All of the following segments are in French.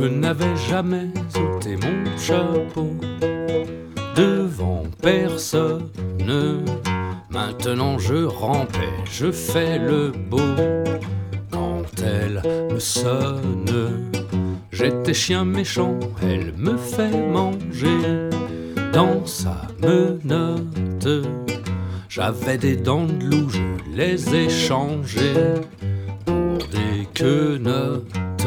Je n'avais jamais ôté mon chapeau devant personne. Maintenant je rampais, je fais le beau. Quand elle me sonne, j'étais chien méchant, elle me fait manger dans sa menotte. J'avais des dents de loup, je les ai changées pour des quenottes.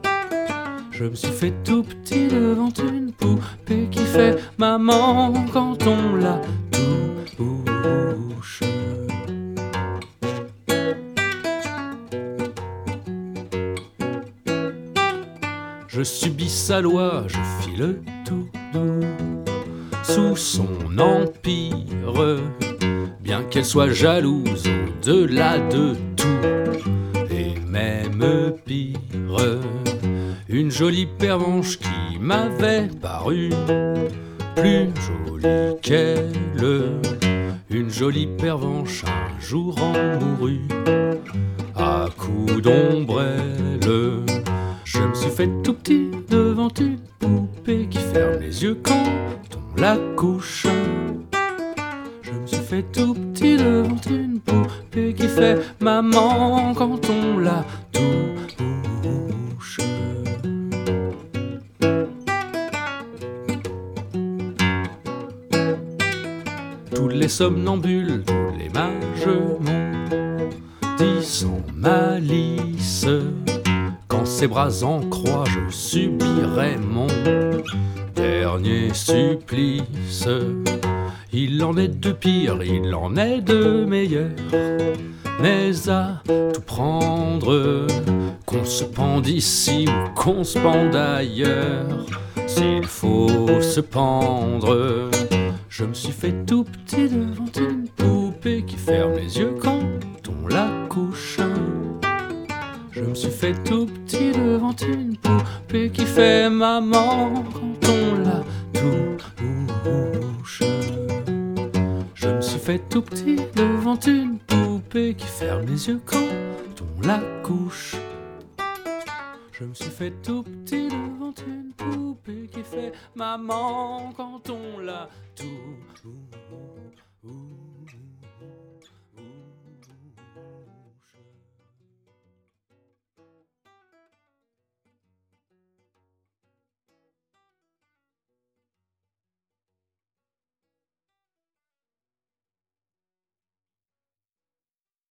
Je me suis fait tout petit devant une poupée qui fait maman quand on la touche. Je subis sa loi, je file tout doux sous son empire, bien qu'elle soit jalouse au-delà de tout, et même pire une jolie pervenche qui m'avait paru plus jolie qu'elle. Une jolie pervenche un jour en mourut à coups d'ombrelle. Je me suis fait tout petit devant une poupée qui ferme les yeux quand on la couche. Je me suis fait tout petit devant une poupée qui fait maman quand on la touche. Les somnambules, les mages m'ont dit sans malice. Quand ses bras en croix, je subirai mon dernier supplice. Il en est de pire, il en est de meilleur. Mais à tout prendre, qu'on se pende ici ou qu'on se pende ailleurs, s'il faut se pendre. Je me suis fait tout petit devant une poupée qui ferme les yeux quand on la couche. Je me suis fait tout petit devant une poupée qui fait maman quand on la touche. Je me suis fait tout petit devant une poupée qui ferme les yeux quand on la couche. Je me suis fait tout petit devant une poupée maman quand on la touche.